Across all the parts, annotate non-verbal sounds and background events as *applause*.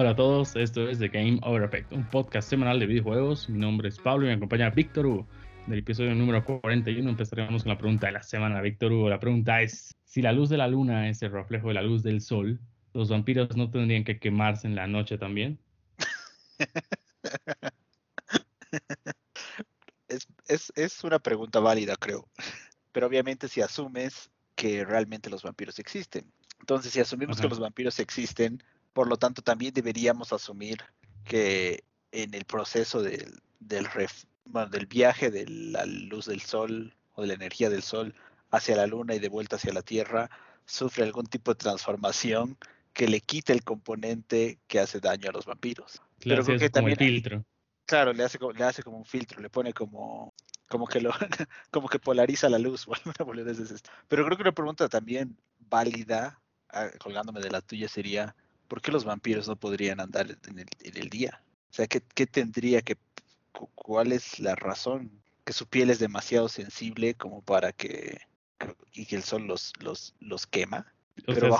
Hola a todos, esto es The Game Over Effect, un podcast semanal de videojuegos. Mi nombre es Pablo y me acompaña Víctor Hugo. Del episodio número 41 empezaremos con la pregunta de la semana. Víctor Hugo, la pregunta es, si la luz de la luna es el reflejo de la luz del sol, ¿los vampiros no tendrían que quemarse en la noche también? *laughs* es, es, una pregunta válida, creo. Pero obviamente si asumes que realmente los vampiros existen. Entonces, si asumimos que los vampiros existen, por lo tanto, también deberíamos asumir que en el proceso del, del, del viaje de la luz del sol o de la energía del sol hacia la luna y de vuelta hacia la Tierra, sufre algún tipo de transformación que le quite el componente que hace daño a los vampiros. Pero creo que también filtro. Claro, le hace, le hace como un filtro, le pone como, como que lo, *laughs* como que polariza la luz. *laughs* Pero creo que una pregunta también válida, ah, colgándome de la tuya, sería ¿por qué los vampiros no podrían andar en el, día? O sea, ¿qué, tendría que, cuál es la razón? Que su piel es demasiado sensible como para que, y que el sol los, los, los quema. Pero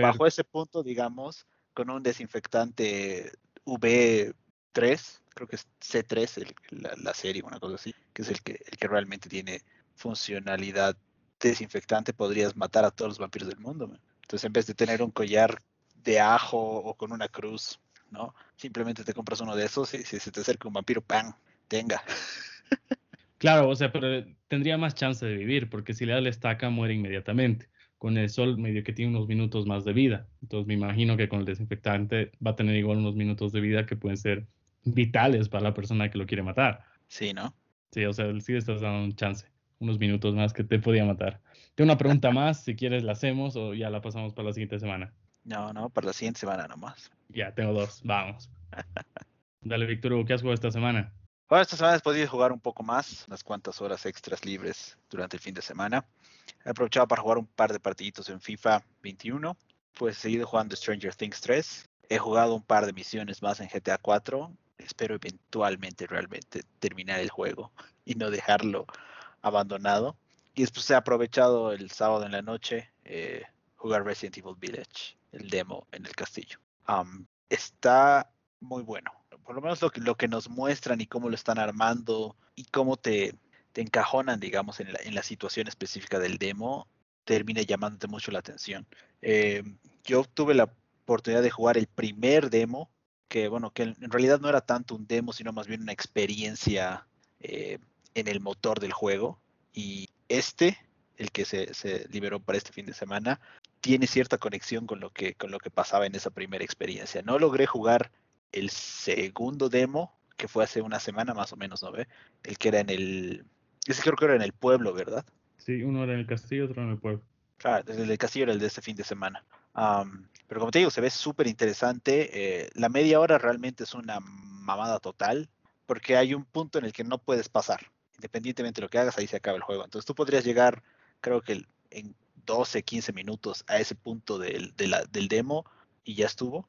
bajo, ese punto, digamos, con un desinfectante V3, creo que es C3 la, serie, una cosa así, que es el que, el que realmente tiene funcionalidad desinfectante, podrías matar a todos los vampiros del mundo. Entonces, en vez de tener un collar de ajo o con una cruz, ¿no? Simplemente te compras uno de esos y si se te acerca un vampiro, ¡pam! Tenga. Claro, o sea, pero tendría más chance de vivir, porque si le da la estaca muere inmediatamente. Con el sol medio que tiene unos minutos más de vida. Entonces me imagino que con el desinfectante va a tener igual unos minutos de vida que pueden ser vitales para la persona que lo quiere matar. Sí, ¿no? Sí, o sea, sí estás dando un chance, unos minutos más que te podía matar. Tengo una pregunta *laughs* más, si quieres la hacemos o ya la pasamos para la siguiente semana. No, no, para la siguiente semana nomás. Ya, tengo dos, vamos. *laughs* Dale, Víctor, ¿qué has jugado esta semana? Bueno, esta semana he podido jugar un poco más, unas cuantas horas extras libres durante el fin de semana. He aprovechado para jugar un par de partiditos en FIFA 21. Pues he seguido jugando Stranger Things 3. He jugado un par de misiones más en GTA 4. Espero eventualmente realmente terminar el juego y no dejarlo abandonado. Y después he aprovechado el sábado en la noche eh, jugar Resident Evil Village el demo en el castillo. está muy bueno. Por lo menos lo que, nos muestran y cómo lo están armando y cómo te, te encajonan, digamos, en la, situación específica del demo, termina llamándote mucho la atención. Eh, yo tuve la oportunidad de jugar el primer demo, que bueno, que en realidad no era tanto un demo, sino más bien una experiencia eh, en el motor del juego. Y este, el que se, liberó para este fin de semana, tiene cierta conexión con lo que, con lo que pasaba en esa primera experiencia. No logré jugar el segundo demo, que fue hace una semana más o menos, ¿no ve? El que era en el... Ese creo que era en el pueblo, ¿verdad? Sí, uno era en el castillo, otro en el pueblo. Claro, el del castillo era el de este fin de semana. pero como te digo, se ve súper interesante. Eh, la media hora realmente es una mamada total, porque hay un punto en el que no puedes pasar. Independientemente de lo que hagas, ahí se acaba el juego. Entonces tú podrías llegar, creo que en 12, 15 minutos a ese punto del, del demo y ya estuvo.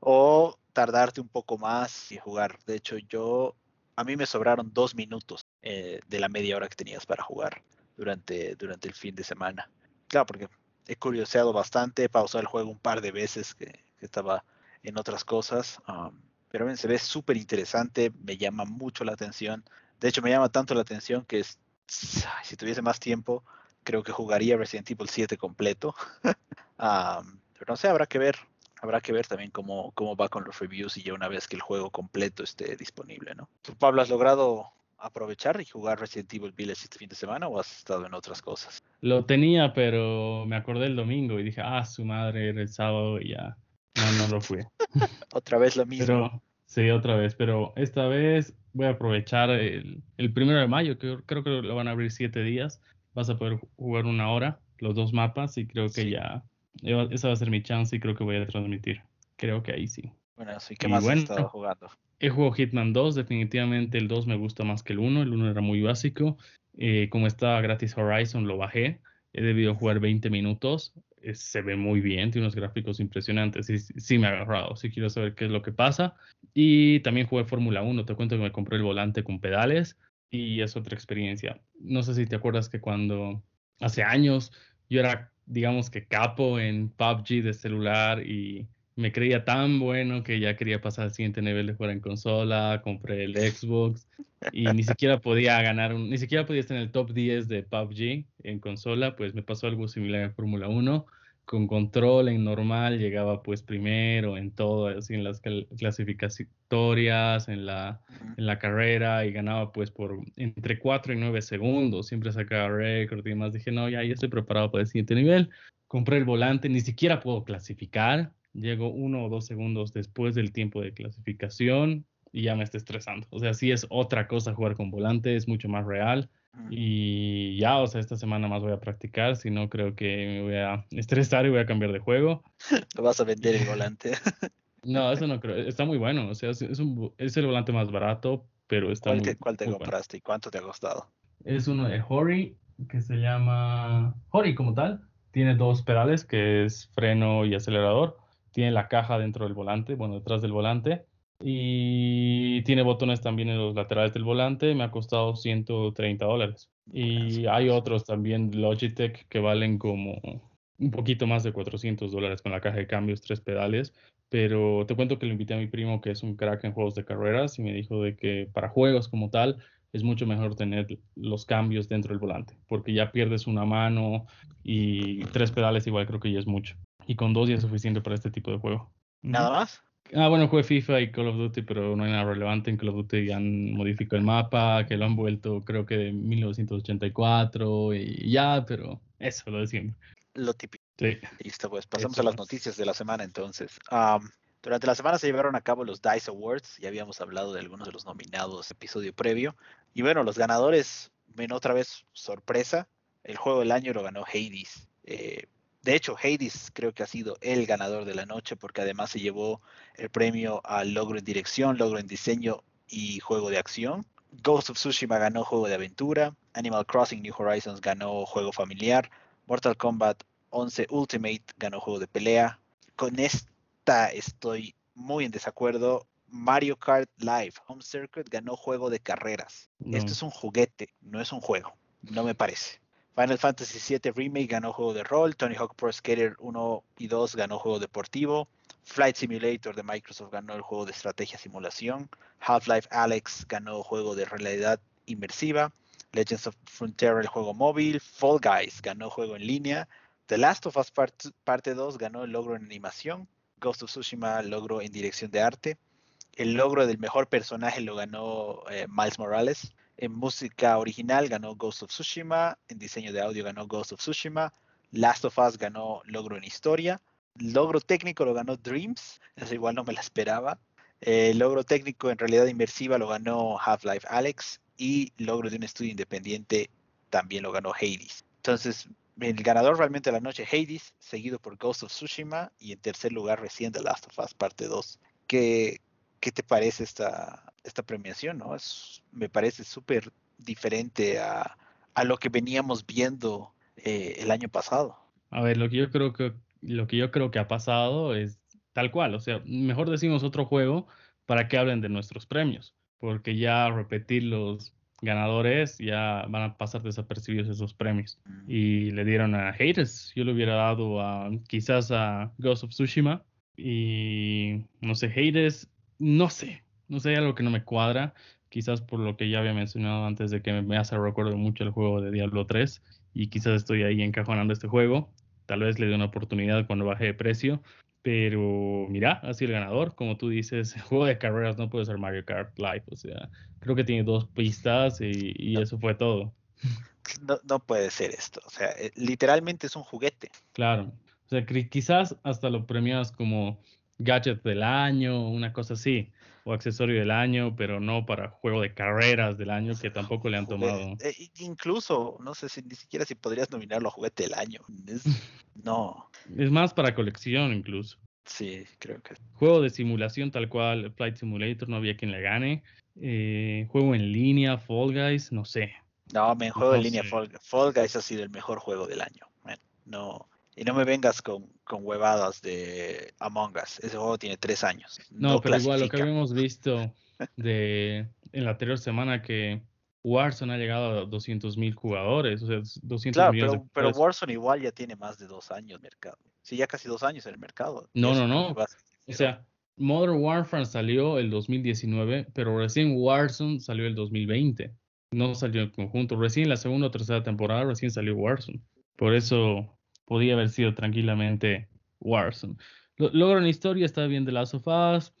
o tardarte un poco más y jugar. De hecho, yo, a mí me sobraron dos minutos eh, de la media hora que tenías para jugar durante, durante el fin de semana. Claro, porque he curioseado bastante, he pausado el juego un par de veces que, estaba en otras cosas. Um, pero ven, se ve súper interesante, me llama mucho la atención. De hecho, me llama tanto la atención que es, si tuviese más tiempo, creo que jugaría Resident Evil 7 completo. *laughs* pero no sé, habrá que ver. Habrá que ver también cómo, cómo va con los reviews y ya una vez que el juego completo esté disponible, ¿no? ¿Tú, Pablo, has logrado aprovechar y jugar Resident Evil Village este fin de semana o has estado en otras cosas? Lo tenía, pero me acordé el domingo y dije, ah, su madre era el sábado y ya. No, no lo fui. *laughs* otra vez lo mismo. sí, otra vez, pero esta vez voy a aprovechar el, el primero de mayo, que creo que lo van a abrir siete días vas a poder jugar una hora, los dos mapas, y creo que ya, esa va a ser mi chance y creo que voy a transmitir. Creo que ahí sí. Bueno, así que más has estado jugando? He jugado Hitman 2, definitivamente el 2 me gusta más que el 1, el 1 era muy básico. Eh, como estaba gratis Horizon, lo bajé. He debido jugar 20 minutos. Eh, se ve muy bien, tiene unos gráficos impresionantes. Sí, sí me ha agarrado, sí quiero saber qué es lo que pasa. Y también jugué Fórmula 1. Te cuento que me compré el volante con pedales y es otra experiencia. No sé si te acuerdas que cuando hace años yo era, digamos que capo en PUBG de celular y me creía tan bueno que ya quería pasar al siguiente nivel de jugar en consola, compré el Xbox y ni siquiera podía ganar, un, ni siquiera podía estar en el top 10 de PUBG en consola, pues me pasó algo similar en Fórmula 1. Con control en normal llegaba pues primero en todo, así en las clasificatorias, en la, en la carrera y ganaba pues por entre 4 y 9 segundos, siempre sacaba récord y demás. Dije, no, ya, ya estoy preparado para el siguiente nivel. Compré el volante, ni siquiera puedo clasificar, llego uno o dos segundos después del tiempo de clasificación y ya me está estresando. O sea, sí es otra cosa jugar con volante, es mucho más real. Y ya, o sea, esta semana más voy a practicar, si no creo que me voy a estresar y voy a cambiar de juego. Lo *laughs* vas a vender el volante. *laughs* no, eso no creo. Está muy bueno, o sea, es, un, es el volante más barato, pero está ¿Cuál muy te, ¿Cuál te compraste y cuánto te ha costado? Es uno de Hori, que se llama Hori como tal. Tiene dos pedales, que es freno y acelerador tiene la caja dentro del volante, bueno, detrás del volante. Y tiene botones también en los laterales del volante. Me ha costado 130 dólares. Y hay otros también Logitech que valen como un poquito más de 400 dólares con la caja de cambios, tres pedales. Pero te cuento que le invité a mi primo que es un crack en juegos de carreras y me dijo de que para juegos como tal es mucho mejor tener los cambios dentro del volante porque ya pierdes una mano y tres pedales igual creo que ya es mucho y con dos ya es suficiente para este tipo de juego. ¿Nada más? Ah, bueno, jugué FIFA y Call of Duty, pero no hay nada relevante. En Call of Duty han modificado el mapa, que lo han vuelto creo que de 1984 y ya, pero eso, lo de siempre. Lo típico. Sí. Listo, pues pasamos a las noticias de la semana entonces. durante la semana se llevaron a cabo los DICE Awards, ya habíamos hablado de algunos de los nominados episodio previo. Y bueno, los ganadores, ven otra vez sorpresa, el juego del año lo ganó Hades. Eh, de hecho, Hades creo que ha sido el ganador de la noche porque además se llevó el premio al logro en dirección, logro en diseño y juego de acción. Ghost of Tsushima ganó juego de aventura. Animal Crossing New Horizons ganó juego familiar. Mortal Kombat 11 Ultimate ganó juego de pelea. Con esta estoy muy en desacuerdo. Mario Kart Live Home Circuit ganó juego de carreras. Esto es un juguete, no es un juego. No me parece. Final Fantasy VII Remake ganó juego de rol, Tony Hawk Pro Skater 1 y 2 ganó juego deportivo, Flight Simulator de Microsoft ganó el juego de estrategia simulación, Half-Life Alex ganó juego de realidad inmersiva, Legends of Frontera el juego móvil, Fall Guys ganó juego en línea, The Last of Us Parte 2 ganó el logro en animación, Ghost of Tsushima logro en dirección de arte, el logro del mejor personaje lo ganó eh, Miles Morales, en música original ganó Ghost of Tsushima. En diseño de audio ganó Ghost of Tsushima. Last of Us ganó logro en historia. Logro técnico lo ganó Dreams. Eso igual no me la esperaba. El logro técnico en realidad inmersiva lo ganó Half-Life Alex. Y logro de un estudio independiente también lo ganó Hades. Entonces, el ganador realmente de la noche Hades, seguido por Ghost of Tsushima. Y en tercer lugar recién The Last of Us parte 2. ¿Qué, qué te parece esta, esta premiación, ¿no? Es, me parece súper diferente a, a, lo que veníamos viendo eh, el año pasado. A ver, lo que yo creo que lo que yo creo que ha pasado es tal cual, o sea, mejor decimos otro juego para que hablen de nuestros premios, porque ya repetir los ganadores ya van a pasar desapercibidos esos premios. Y le dieron a Haters, yo le hubiera dado a quizás a Ghost of Tsushima y no sé, Haters, no sé, no sé, hay algo que no me cuadra, quizás por lo que ya había mencionado antes de que me hace recuerdo mucho el juego de Diablo 3 y quizás estoy ahí encajonando este juego. Tal vez le dé una oportunidad cuando baje de precio, pero mira, así el ganador, como tú dices, el *laughs* juego de carreras no puede ser Mario Kart Live, o sea, creo que tiene dos pistas y, eso fue todo. No, no, puede ser esto, o sea, eh, literalmente es un juguete. Claro, o sea, quizás hasta lo premias como gadget del año, una cosa así, o accesorio del año, pero no para juego de carreras del año que tampoco le han tomado. Eh, incluso, no sé si ni siquiera si podrías nominarlo a juguete del año. *laughs* no. Es más para colección incluso. Sí, creo que. Juego de simulación tal cual, Flight Simulator, no había quien le gane. Eh, juego en línea, Fall Guys, no sé. No, me juego en línea, Fall, Fall, Guys ha sido el mejor juego del año. no, y no me vengas con, con, huevadas de Among Us. Ese juego tiene tres años. No, pero igual lo que habíamos *laughs* visto de en la anterior semana que Warzone ha llegado a 200 mil jugadores, o sea, 200 Claro, millones pero, pero Warzone igual ya tiene más de dos años mercado. Sí, ya casi dos años en el mercado. No, Eso no, no. O sea, Modern Warfare salió el 2019, pero recién Warzone salió el 2020. No salió en conjunto. Recién la segunda o tercera temporada recién salió Warzone. Por eso podía haber sido tranquilamente Warzone. Lo- logro en historia está bien de Last of Us.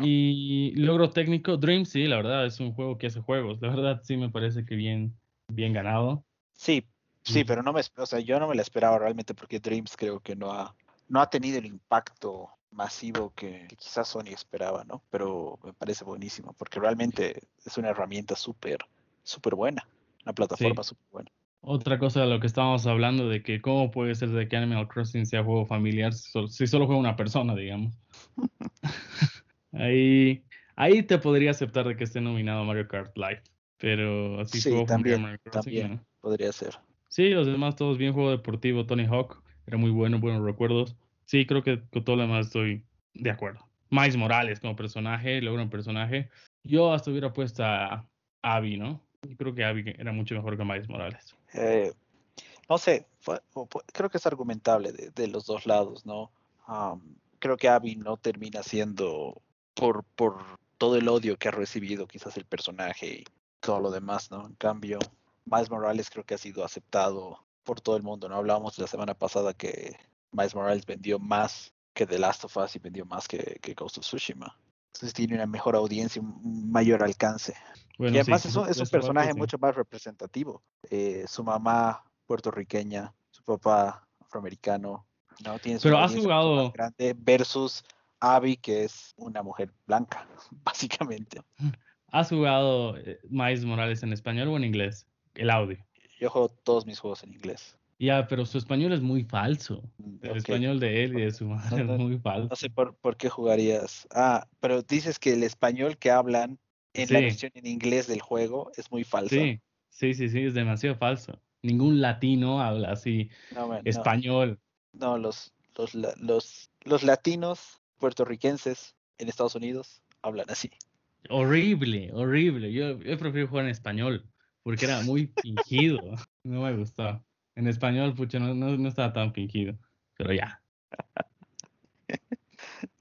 Y logro técnico, Dream sí, la verdad es un juego que hace juegos. La verdad sí me parece que bien, bien ganado. Sí, sí, Mm. pero no me, o sea, yo no me la esperaba realmente porque Dreams creo que no ha, no ha tenido el impacto masivo que, que quizás Sony esperaba, ¿no? Pero me parece buenísimo porque realmente es una herramienta súper, súper buena, una plataforma súper buena. Otra cosa de lo que estábamos hablando de que cómo puede ser de que Animal Crossing sea juego familiar si solo, si solo juega una persona, digamos. *laughs* ahí, ahí te podría aceptar de que esté nominado Mario Kart Live, pero así Sí, juego familiar también, Mario Crossing, también no. podría ser. Sí, los demás todos bien, juego deportivo, Tony Hawk, era muy bueno, buenos recuerdos. Sí, creo que con todo lo demás estoy de acuerdo. Miles Morales como personaje, logra un personaje. Yo hasta hubiera puesto a Abby, ¿no? Creo que Abby era mucho mejor que Miles Morales. Eh, no sé, fue- creo que es argumentable de, de los dos lados, ¿no? Am, creo que Abby no termina siendo por, por todo el odio que ha recibido quizás el personaje y todo lo demás, ¿no? En cambio, Miles Morales creo que ha sido aceptado por todo el mundo, ¿no? Hablábamos la semana pasada que Miles Morales vendió más que The Last of Us y vendió más que, que Ghost of Tsushima. Entonces tiene una mejor audiencia, un mayor alcance. Bueno, Y sí, además es un, es un parte personaje sí. mucho más representativo. Eh, su mamá puertorriqueña, su papá afroamericano, ¿no? Tiene Pero una has más jugado- grande versus Abby, que es una mujer blanca, *laughs* básicamente. ¿Has jugado eh, Miles Morales en español o en inglés? El audio. Yo juego todos mis juegos en inglés. Ya, pero su español es muy falso. Mm, El español de él y de su madre no, es muy falso. No sé por, por qué jugarías. Ah, pero dices que el español que hablan en la versión en inglés del juego es muy falso. Sí, sí, sí, sí, es demasiado falso. Ningún latino habla así No, man, no. español. No, los, los, los, los latinos puertorriquenses en Estados Unidos hablan así. Horrible, horrible. Yo, yo prefiero jugar en español porque era muy *laughs* fingido. No me gustaba. En español, pucha, no, no, no estaba tan fingido. Pero ya. *laughs*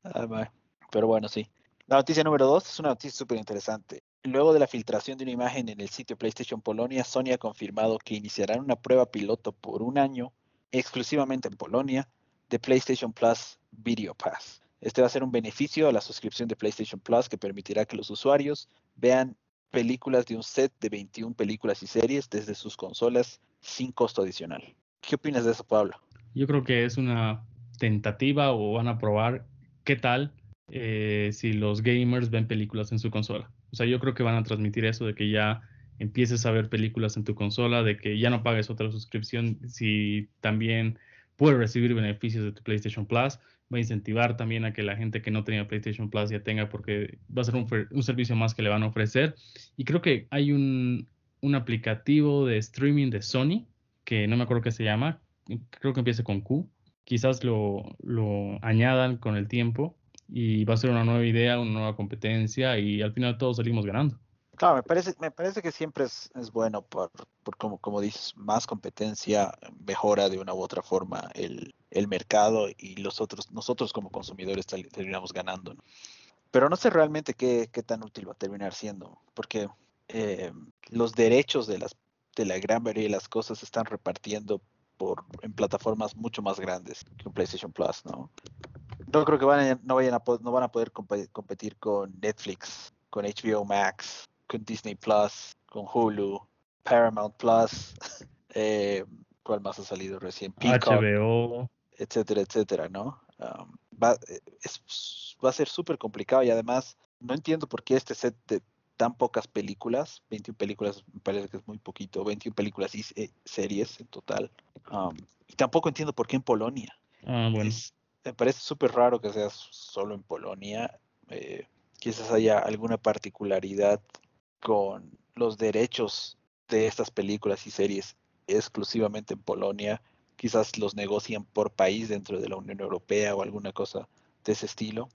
Ah. Pero bueno, sí. La noticia número dos es una noticia súper interesante. Luego de la filtración de una imagen en el sitio PlayStation Polonia, Sony ha confirmado que iniciarán una prueba piloto por un año, exclusivamente en Polonia, de PlayStation Plus Video Pass. Este va a ser un beneficio a la suscripción de PlayStation Plus que permitirá que los usuarios vean películas de un set de 21 películas y series desde sus consolas sin costo adicional. ¿Qué opinas de eso, Pablo? Yo creo que es una tentativa o van a probar qué tal eh, si los gamers ven películas en su consola. O sea, yo creo que van a transmitir eso de que ya empieces a ver películas en tu consola, de que ya no pagues otra suscripción si también puedes recibir beneficios de tu PlayStation Plus. Va a incentivar también a que la gente que no tenía PlayStation Plus ya tenga porque va a ser un, un servicio más que le van a ofrecer. Y creo que hay un, un aplicativo de streaming de Sony, que no me acuerdo qué se llama, creo que empieza con Q. Quizás lo, lo añadan con el tiempo y va a ser una nueva idea, una nueva competencia y al final todos salimos ganando. Claro, me parece, me parece que siempre es, es bueno por, por como, como dices, más competencia mejora de una u otra forma el, el mercado y los otros, nosotros como consumidores terminamos ganando. ¿no? Pero no sé realmente qué, qué tan útil va a terminar siendo, porque eh, los derechos de las de la gran mayoría de las cosas se están repartiendo por en plataformas mucho más grandes que un PlayStation Plus, ¿no? No creo que van a- no vayan a no van a poder compe- competir con Netflix, con HBO Max, con Disney Plus, con Hulu, Paramount Plus, *laughs* eh, ¿cuál más ha salido recién? Peacock, HBO, etcétera, etcétera, ¿no? Um, va, eh, es- va a ser súper complicado y además no entiendo por qué este set de tan pocas películas, 21 películas me parece que es muy poquito, 21 películas y se- series en total. Um, y tampoco entiendo por qué en Polonia. ah, bueno, Es- me parece súper raro que sea solo en Polonia. eh, quizás haya alguna particularidad con los derechos de estas películas y series exclusivamente en Polonia. Quizás los negocian por país dentro de la Unión Europea o alguna cosa de ese estilo.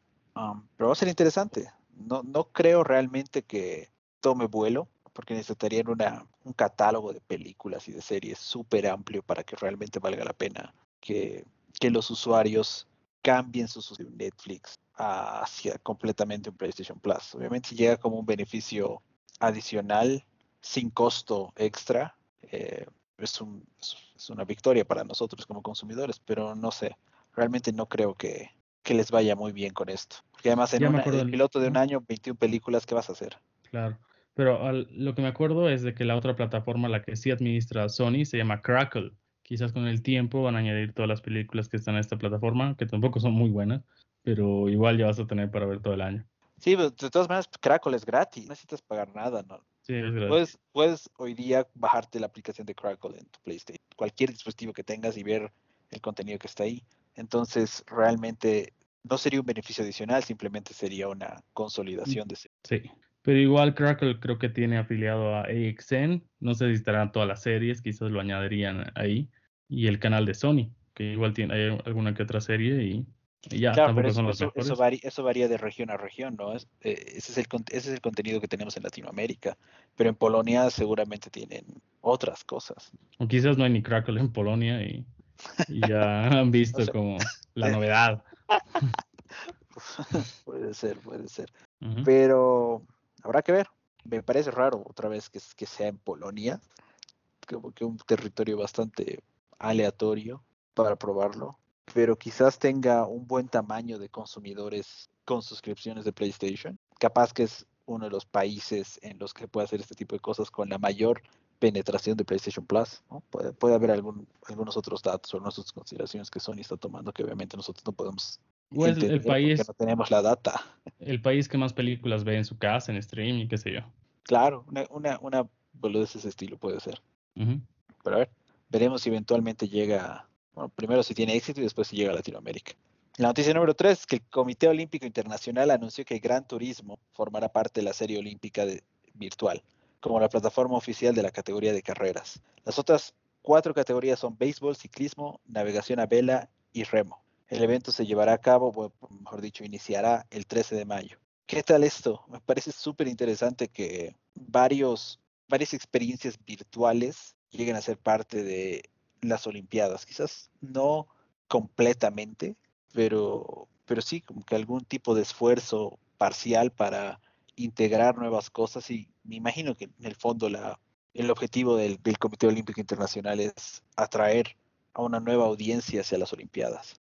Pero va a ser interesante. No, no creo realmente que tome vuelo porque necesitarían una, un catálogo de películas y de series súper amplio para que realmente valga la pena que, que los usuarios cambien su suscripción Netflix hacia completamente un PlayStation Plus. Obviamente si llega como un beneficio adicional sin costo extra, eh, es, un, es, una victoria para nosotros como consumidores, pero no sé, realmente no creo que, que les vaya muy bien con esto. Porque además en el piloto de un año, 21 películas, ¿qué vas a hacer? Claro. Pero lo que me acuerdo es de que la otra plataforma, la que sí administra Sony, se llama Crackle. Quizás con el tiempo van a añadir todas las películas que están en esta plataforma, que tampoco son muy buenas, pero igual ya vas a tener para ver todo el año. Sí, pero de todas maneras, Crackle es gratis, no necesitas pagar nada, ¿no? Sí, es gratis. Puedes, puedes hoy día bajarte la aplicación de Crackle en tu PlayStation, cualquier dispositivo que tengas y ver el contenido que está ahí. Entonces, realmente no sería un beneficio adicional, simplemente sería una consolidación de Sí, pero igual Crackle creo que tiene afiliado a AXN, no sé si estarán todas las series, quizás lo añadirían ahí, y el canal de Sony, que igual tiene alguna que otra serie y, ya, tampoco son los eso, varía, eso, varía, de región a región, ¿no? Es, eh, ese, es el, ese es el contenido que tenemos en Latinoamérica, pero en Polonia seguramente tienen otras cosas. O quizás no hay ni Crackle en Polonia y, ya *laughs* *laughs* han visto como la novedad. *laughs* puede ser, puede ser. Pero habrá que ver. Me parece raro otra vez que, sea en Polonia, como que un territorio bastante aleatorio para probarlo, pero quizás tenga un buen tamaño de consumidores con suscripciones de PlayStation. Capaz que es uno de los países en los que puede hacer este tipo de cosas con la mayor penetración de PlayStation Plus. Puede, haber algunos otros datos o otras consideraciones que Sony está tomando que obviamente nosotros no podemos pues el país, no tenemos la data. El país que más películas ve en su casa, en stream y qué sé yo. Claro, una, una, una de ese estilo puede ser. Pero a ver, veremos si eventualmente llega, bueno, primero si tiene éxito y después si llega a Latinoamérica. La noticia número tres es que el Comité Olímpico Internacional anunció que el Gran Turismo formará parte de la serie olímpica virtual, como la plataforma oficial de la categoría de carreras. Las otras cuatro categorías son béisbol, ciclismo, navegación a vela y remo. El evento se llevará a cabo, o mejor dicho, iniciará el 13 de mayo. ¿Qué tal esto? Me parece súper interesante que varios, varias experiencias virtuales lleguen a ser parte de las Olimpiadas. Quizás no completamente, pero, pero sí como que algún tipo de esfuerzo parcial para integrar nuevas cosas y me imagino que en el fondo la, el objetivo del, del Comité Olímpico Internacional es atraer a una nueva audiencia hacia las Olimpiadas.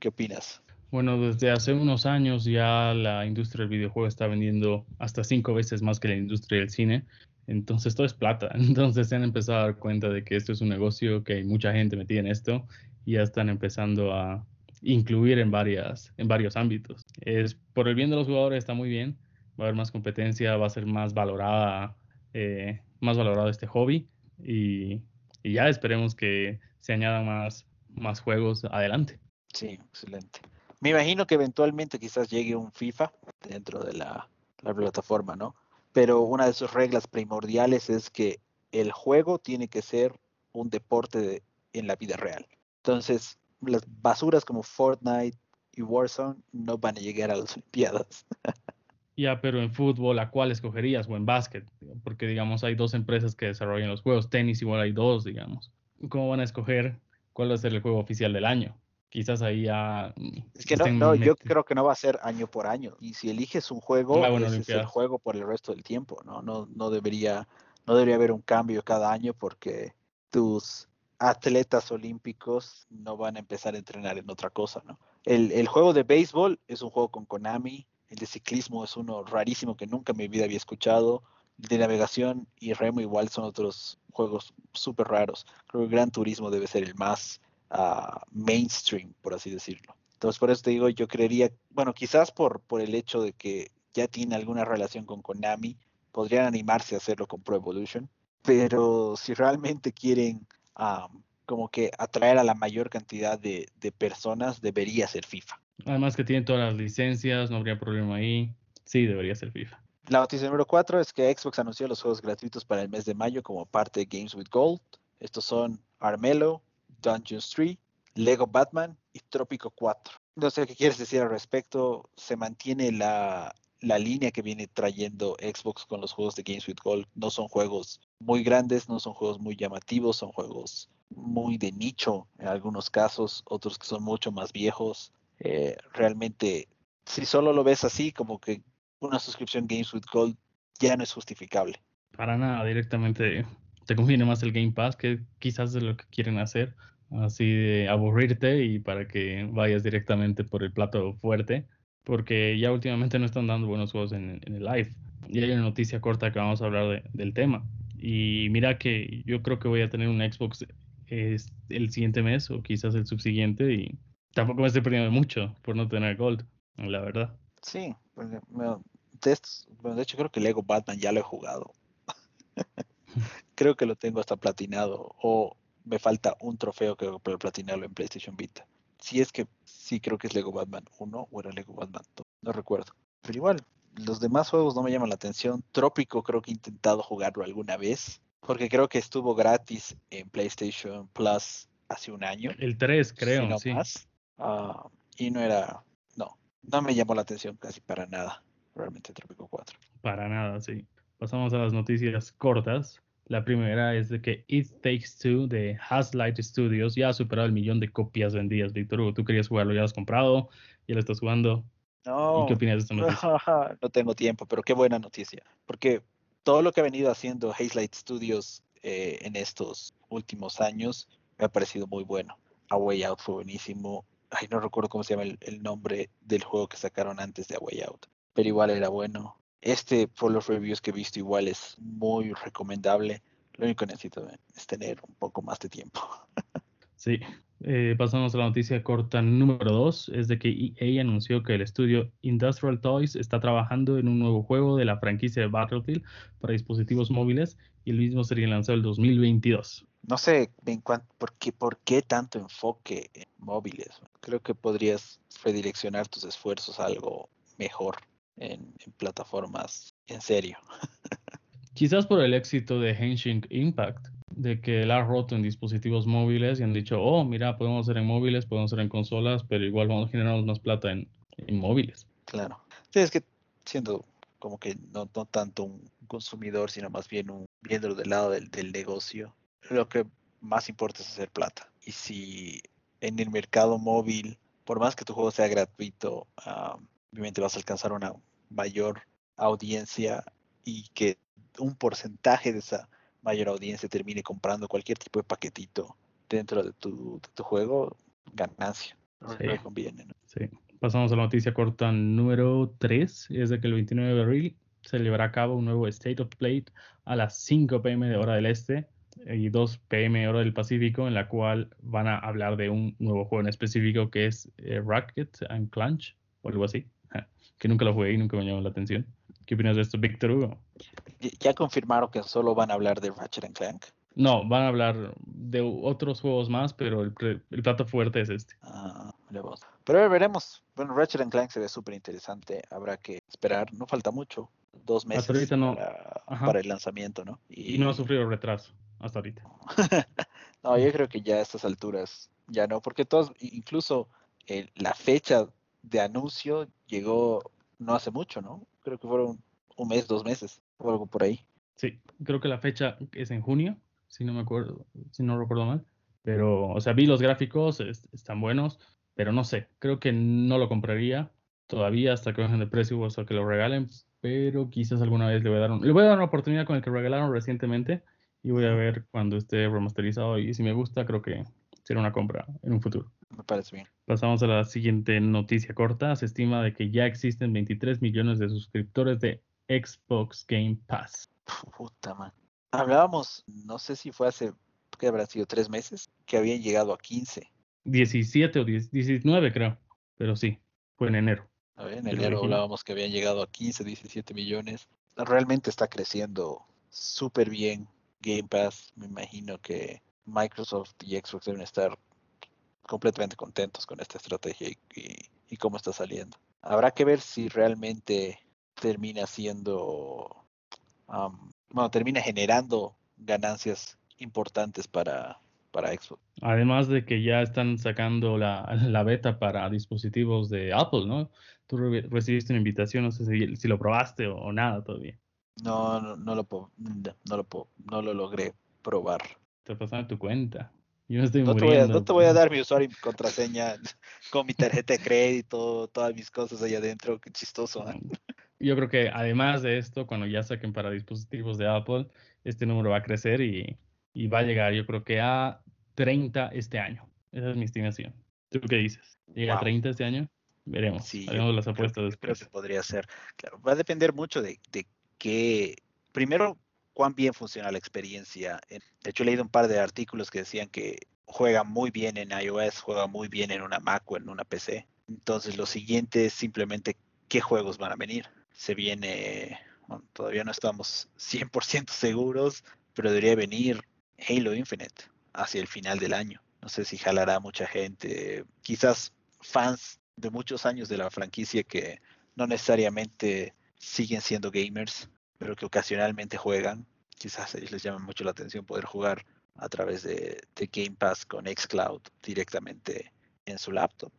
¿Qué opinas? Bueno, desde hace unos años ya la industria del videojuego está vendiendo hasta cinco veces más que la industria del cine. Entonces todo es plata. *laughs* Entonces se han empezado a dar cuenta de que esto es un negocio, que hay mucha gente metida en esto y ya están empezando a incluir en, varias, en varios ámbitos. Es por el bien de los jugadores está muy bien. Va a haber más competencia, va a ser más valorada, eh, más valorado este hobby y, y, ya esperemos que se añadan más, más juegos adelante. Sí, excelente. Me imagino que eventualmente quizás llegue un FIFA dentro de la, plataforma, ¿no? Pero una de sus reglas primordiales es que el juego tiene que ser un deporte en la vida real. Entonces, las basuras como Fortnite y Warzone no van a llegar a las Olimpiadas. *laughs* Ya, pero en fútbol, ¿a cuál escogerías? O en básquet, porque digamos hay dos empresas que desarrollan los juegos, tenis igual hay dos, digamos. ¿Cómo van a escoger cuál va a ser el juego oficial del año? Quizás ahí ya... Mm, es que no, yo creo que no va a ser año por año. Y si eliges un juego, ah, es el juego por el resto del tiempo, ¿no? No, no, debería, no debería haber un cambio cada año porque tus atletas olímpicos no van a empezar a entrenar en otra cosa, ¿no? El, el juego de béisbol es un juego con Konami, el de ciclismo es uno rarísimo que nunca en mi vida había escuchado, el de navegación y remo igual son otros juegos súper raros. Creo que el Gran Turismo debe ser el más mainstream, por así decirlo. Entonces, por eso te digo, yo creería, bueno, quizás por, por el hecho de que ya tiene alguna relación con Konami, podrían animarse a hacerlo con Pro Evolution, pero si realmente quieren como que atraer a la mayor cantidad de, de, personas, debería ser FIFA. Además que tiene todas las licencias, no habría problema ahí. Sí, debería ser FIFA. La noticia número 4 es que Xbox anunció los juegos gratuitos para el mes de mayo como parte de Games with Gold. Estos son Armelo, Dungeons 3, Lego Batman y Trópico 4. No sé qué quieres decir al respecto. ¿Se mantiene la, la línea que viene trayendo Xbox con los juegos de Games with Gold no son juegos muy grandes, no son juegos muy llamativos, son juegos muy de nicho en algunos casos, otros que son mucho más viejos. Eh, realmente, si solo lo ves así, como que una suscripción Games with Gold ya no es justificable. Para nada, directamente te conviene más el Game Pass, que quizás es lo que quieren hacer, así de aburrirte y para que vayas directamente por el plato fuerte, porque ya últimamente no están dando buenos juegos en, el live. Y hay una noticia corta que vamos a hablar del tema. Y mira que yo creo que voy a tener un Xbox el siguiente mes o quizás el subsiguiente y tampoco me estoy perdiendo mucho por no tener Gold, la verdad. Sí, de, hecho creo que Lego Batman ya lo he jugado. *laughs* creo que lo tengo hasta platinado o me falta un trofeo que para platinarlo en PlayStation Vita. Si es que sí creo que es Lego Batman 1 o era Lego Batman 2, no recuerdo. Pero igual, los demás juegos no me llaman la atención. Trópico creo que he intentado jugarlo alguna vez, porque creo que estuvo gratis en PlayStation Plus hace un año. El 3 creo, sí. Ah, y no era, no, no me llamó la atención casi para nada, realmente Trópico 4. Para nada, sí. Pasamos a las noticias cortas. La primera es de que It Takes Two de Haslight Studios ya ha superado el millón de copias vendidas. Víctor, tú querías jugarlo, ya lo has comprado, ya lo estás jugando. No, qué opinas de esta noticia? *laughs* no tengo tiempo, pero qué buena noticia. Porque todo lo que ha venido haciendo Hazelight Studios eh, en estos últimos años me ha parecido muy bueno. A Way Out fue buenísimo. Ay, no recuerdo cómo se llama el, nombre del juego que sacaron antes de A Way Out, pero igual era bueno. Este, por los reviews que he visto, igual es muy recomendable. Lo único que necesito es tener un poco más de tiempo. *laughs* Sí, eh, pasamos a la noticia corta número 2, es de que EA anunció que el estudio Industrial Toys está trabajando en un nuevo juego de la franquicia de Battlefield para dispositivos móviles y el mismo sería lanzado el 2022. No sé en por, qué, por qué tanto enfoque en móviles. Creo que podrías redireccionar tus esfuerzos a algo mejor en, en plataformas en serio. *laughs* Quizás por el éxito de Henshin Impact, de que la ha roto en dispositivos móviles y han dicho, oh, mira, podemos hacer en móviles, podemos hacer en consolas, pero igual vamos a generar más plata en, móviles. Claro. Sí, es que siendo como que no, no tanto un consumidor, sino más bien un viéndolo del lado del, negocio, lo que más importa es hacer plata. Y si en el mercado móvil, por más que tu juego sea gratuito, obviamente vas a alcanzar una mayor audiencia y que un porcentaje de esa mayor audiencia termine comprando cualquier tipo de paquetito dentro de tu, juego, ganancia. Sí. conviene. Sí. Pasamos a la noticia corta número 3. Es de que el 29 de abril se llevará a cabo un nuevo State of Play a las 5 pm de hora del este y 2 pm hora del Pacífico, en la cual van a hablar de un nuevo juego en específico que es eh, Rocket and Clanch o algo así, que nunca lo jugué y nunca me llamó la atención. ¿Qué opinas de esto, Víctor Hugo? ¿Ya confirmaron que solo van a hablar de Ratchet Clank? No, van a hablar de otros juegos más, pero el, plato fuerte es este. Ah, pero veremos. Bueno, Ratchet Clank se ve súper interesante. Habrá que esperar. No falta mucho. Dos meses para, el lanzamiento, ¿no? Y... no ha sufrido retraso hasta ahorita. *laughs* no, yo creo que ya a estas alturas ya no, porque todos, incluso eh, la fecha de anuncio llegó no hace mucho, ¿no? Creo que fueron un mes, dos meses, o algo por ahí. Sí, creo que la fecha es en junio, si no me acuerdo, si no recuerdo mal. Pero, o sea, vi los gráficos, están buenos, pero no sé, creo que no lo compraría todavía hasta que bajen de precio o hasta que lo regalen, pero quizás alguna vez le voy a dar le voy a dar una oportunidad con el que regalaron recientemente y voy a ver cuando esté remasterizado y si me gusta creo que será una compra en un futuro. Me parece bien. Pasamos a la siguiente noticia corta. Se estima de que ya existen 23 millones de suscriptores de Xbox Game Pass. Puta man. Hablábamos, no sé si fue hace, ¿qué habrá sido? ¿Tres meses? Que habían llegado a 15. 17 o 19 creo, pero sí, fue en enero. en enero hablábamos que habían llegado a 15, 17 millones. Realmente está creciendo súper bien Game Pass. Me imagino que Microsoft y Xbox deben estar completamente contentos con esta estrategia y, cómo está saliendo. Habrá que ver si realmente termina siendo, bueno, termina generando ganancias importantes para, para Xbox. Además de que ya están sacando la, la beta para dispositivos de Apple, ¿no? Tú re- recibiste una invitación, no sé si, si lo probaste o, o nada todavía. No, no, no lo puedo, no, no lo puedo, no lo logré probar. Te pasaron tu cuenta. Yo me estoy No te, voy a, muriendo. no te voy a dar mi usuario y mi contraseña *laughs* con mi tarjeta de crédito, todas mis cosas ahí adentro, qué chistoso. ¿eh? Yo creo que además de esto, cuando ya saquen para dispositivos de Apple, este número va a crecer y, y va a llegar, yo creo que a 30 este año. Esa es mi estimación. ¿Tú qué dices? ¿Llega a Wow. 30 este año? Veremos. Sí, Haremos las apuestas creo después. que podría ser. Claro, va a depender mucho de, de qué, primero, cuán bien funciona la experiencia. Eh, De hecho, he leído un par de artículos que decían que juega muy bien en iOS, juega muy bien en una Mac o en una PC. Entonces, lo siguiente es simplemente qué juegos van a venir. Se viene, bueno, todavía no estamos *laughs* 100% seguros, pero debería venir Halo Infinite hacia el final del año. No sé si jalará mucha gente, quizás fans de muchos años de la franquicia que no necesariamente siguen siendo gamers, pero que ocasionalmente juegan. Quizás a ellos les llama mucho la atención poder jugar a través de, de Game Pass con xCloud directamente en su laptop.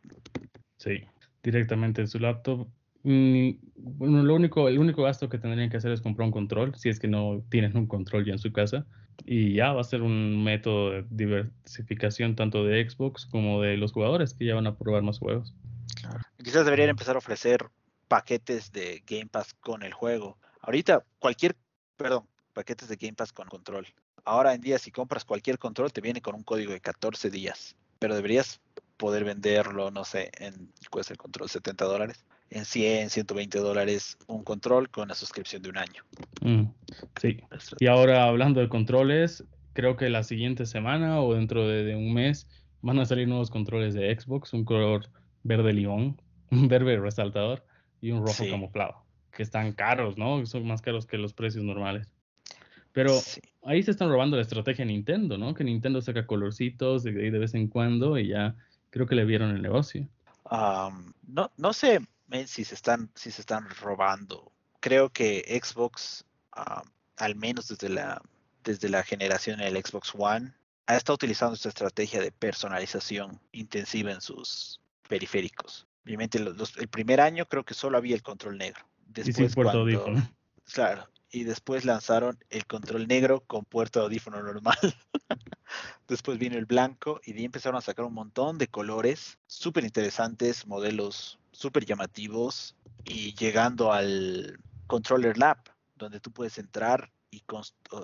Sí, directamente en su laptop. Bueno, lo único, el único gasto que tendrían que hacer es comprar un control, si es que no tienen un control ya en su casa. Y ya va a ser un método de diversificación tanto de Xbox como de los jugadores que ya van a probar más juegos. Quizás deberían empezar a ofrecer paquetes de Game Pass con el juego. Ahorita cualquier, perdón, paquetes de Game Pass con control. Ahora en día si compras cualquier control te viene con un código de 14 días, pero deberías poder venderlo, no sé, en cuesta el control 70 dólares, en 100, 120 dólares un control con la suscripción de un año. Mm, sí. Y ahora hablando de controles, creo que la siguiente semana o dentro de, de un mes van a salir nuevos controles de Xbox, un color verde limón, *laughs* un verde resaltador y un rojo Sí. camuflado, que están caros, ¿no? Son más caros que los precios normales. Pero Sí. ahí se están robando la estrategia de Nintendo, ¿no? Que Nintendo saca colorcitos de, de vez en cuando y ya creo que le vieron el negocio. Am, no, no sé men, si se están, si se están robando. Creo que Xbox, am, al menos desde la, desde la generación del Xbox One, ha estado utilizando esta estrategia de personalización intensiva en sus periféricos. Obviamente, los- el primer año creo que solo había el control negro. Y Después, puerto cuando- audífono. Claro, y después lanzaron el control negro con puerto de audífono normal. *laughs* después vino el blanco y de ahí empezaron a sacar un montón de colores súper interesantes, modelos súper llamativos y llegando al controller lab, donde tú puedes entrar y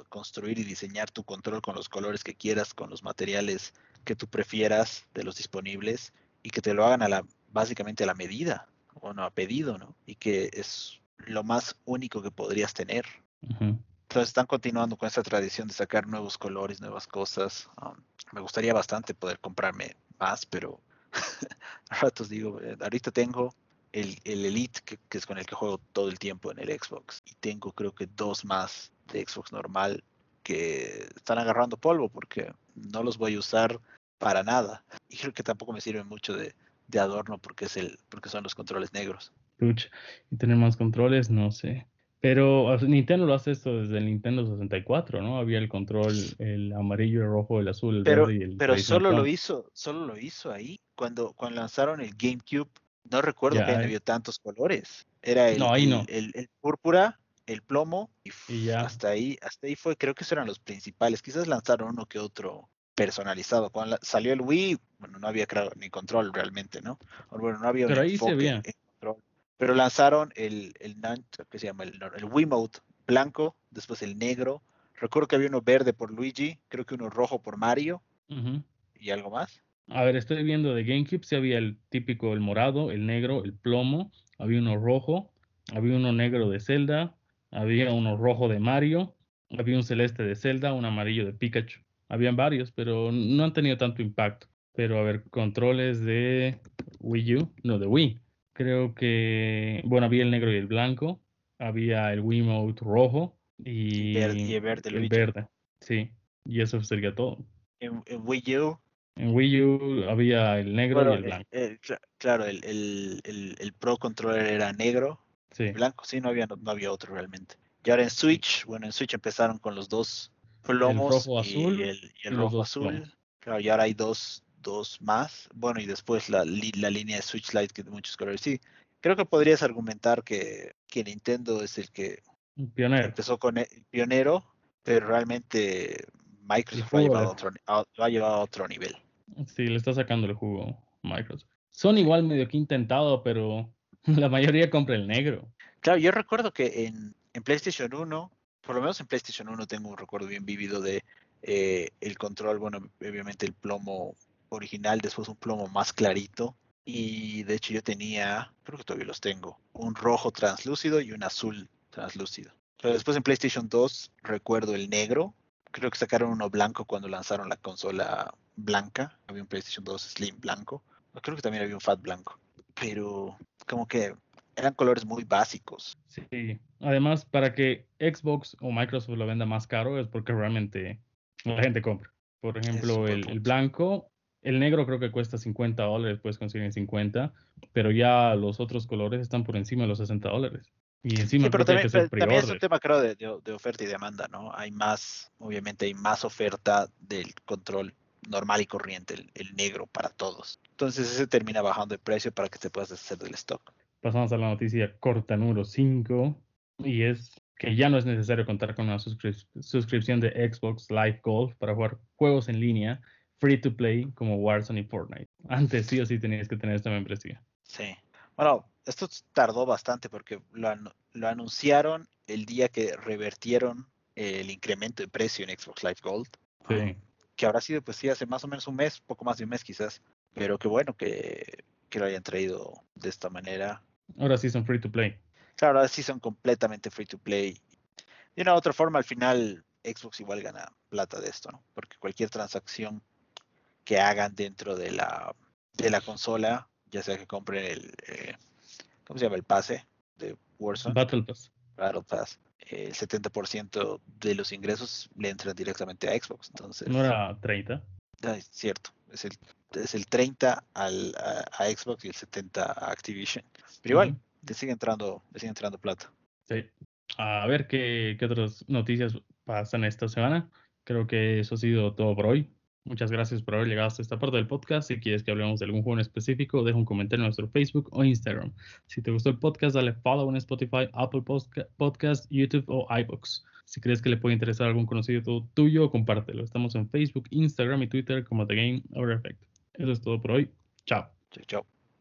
construir y diseñar tu control con los colores que quieras, con los materiales que tú prefieras de los disponibles y que te lo hagan a la básicamente a la medida o no a pedido, ¿no? Y que es lo más único que podrías tener. Entonces están continuando con esta tradición de sacar nuevos colores, nuevas cosas. Um, me gustaría bastante poder comprarme más, pero *laughs* a ratos digo, eh, ahorita tengo el, el Elite, que, que es con el que juego todo el tiempo en el Xbox, y tengo creo que dos más de Xbox normal que están agarrando polvo porque no los voy a usar para nada. Y creo que tampoco me sirven mucho de, de adorno porque es el, porque son los controles negros. Y tener más controles, no sé. Pero Nintendo lo hace esto desde el Nintendo 64, ¿no? Había el control, el amarillo, el rojo, el azul, el pero, verde y el pero solo lo hizo, solo lo hizo ahí. Cuando, cuando lanzaron el GameCube, no recuerdo Ya, que ahí- habido tantos colores. Era el, No, ahí no. el- el púrpura, el plomo, Y ya. hasta ahí, hasta ahí fue, creo que esos eran los principales. Quizás lanzaron uno que otro personalizado. Cuando la- salió el Wii, bueno, no había claro, ni control realmente, ¿no? Bueno, no había un Pero ahí se veía. en control. Pero lanzaron el, el, ¿qué se llama? El, el Wiimote blanco, después el negro. Recuerdo que había uno verde por Luigi, creo que uno rojo por Mario y algo más. A ver, estoy viendo de GameCube, sí había el típico, el morado, el negro, el plomo, había uno rojo, había uno negro de Zelda, había uno rojo de Mario, había un celeste de Zelda, un amarillo de Pikachu. Habían varios, pero no han tenido tanto impacto. Pero a ver, controles de Wii U, no, de Wii. Creo que, bueno, había el negro y el blanco, había el Wiimote rojo y, el verde el verde, sí, y eso sería todo. En, en Wii U, En Wii U había el negro bueno, y el eh, blanco. eh, claro, el, el, el, el Pro Controller era negro, Sí, blanco, sí, no había, no, no había otro realmente. Y ahora en Switch, bueno, en Switch empezaron con los dos plomos rojo y azul el, y el y rojo azul. Claro, y ahora hay dos, dos más. Bueno, y después la, la línea de Switch Lite que de muchos colores. Sí, creo que podrías argumentar que, que Nintendo es el que pionero. empezó con el pionero, pero realmente Microsoft lo ha, llevado a otro, lo ha llevado a otro nivel. Sí, le está sacando el jugo Microsoft. Son igual medio que intentado, pero *laughs* la mayoría compra el negro. Claro, yo recuerdo que en, en PlayStation 1, por lo menos en PlayStation 1 tengo un recuerdo bien vívido de eh, el control, bueno, obviamente el plomo original, después un plomo más clarito. Y de hecho yo tenía, creo que todavía los tengo, un rojo translúcido y un azul translúcido. Pero después en PlayStation 2 recuerdo el negro. Creo que sacaron uno blanco cuando lanzaron la consola blanca. Había un PlayStation 2 Slim blanco. Creo que también había un Fat blanco. Pero como que eran colores muy básicos. Sí, además para que Xbox o Microsoft lo venda más caro es porque realmente la gente compra. Por ejemplo, el, blanco, el negro creo que cuesta 50 dólares, puedes conseguir 50, pero ya los otros colores están por encima de los 60 dólares. Y encima sí, pero también, también, es un tema, creo, de, de, oferta y demanda, ¿no? Hay más, obviamente hay más oferta del control normal y corriente, el, el negro para todos. Entonces ese termina bajando de precio para que te puedas deshacer del stock. Pasamos a la noticia corta número 5 y es que ya no es necesario contar con una suscripción de Xbox Live Golf para jugar juegos en línea free to play como Warzone y Fortnite. Antes sí o sí tenías que tener esta membresía. Sí. Bueno, esto tardó bastante porque lo, lo anunciaron el día que revertieron el incremento de precio en Xbox Live Gold. Sí. que habrá sido, pues sí, hace más o menos un mes, poco más de un mes quizás. Pero qué bueno que, que lo hayan traído de esta manera. Ahora sí son free to play. Claro, ahora sí son completamente free to play. De una u otra forma, al final, Xbox igual gana plata de esto, ¿no? Porque cualquier transacción que hagan dentro de la, de la consola, ya sea que compren el, eh, ¿cómo se llama? El pase de Warzone. Battle Pass. Battle Pass. el 70% de los ingresos le entran directamente a Xbox. Entonces, ¿No era 30? Es cierto, es el, es el 30 al, a, Xbox y el 70 a Activision. Pero igual, te sigue entrando, te sigue entrando plata. Sí. A ver qué, qué otras noticias pasan esta semana. Creo que eso ha sido todo por hoy. Muchas gracias por haber llegado hasta esta parte del podcast. Si quieres que hablemos de algún juego en específico, deja un comentario en nuestro Facebook o Instagram. Si te gustó el podcast, dale follow en Spotify, Apple Podcast, YouTube o iBooks. Si crees que le puede interesar a algún conocido tuyo, compártelo. Estamos en Facebook, Instagram y Twitter como The Game Over Effect. Eso es todo por hoy. Chao. Chao.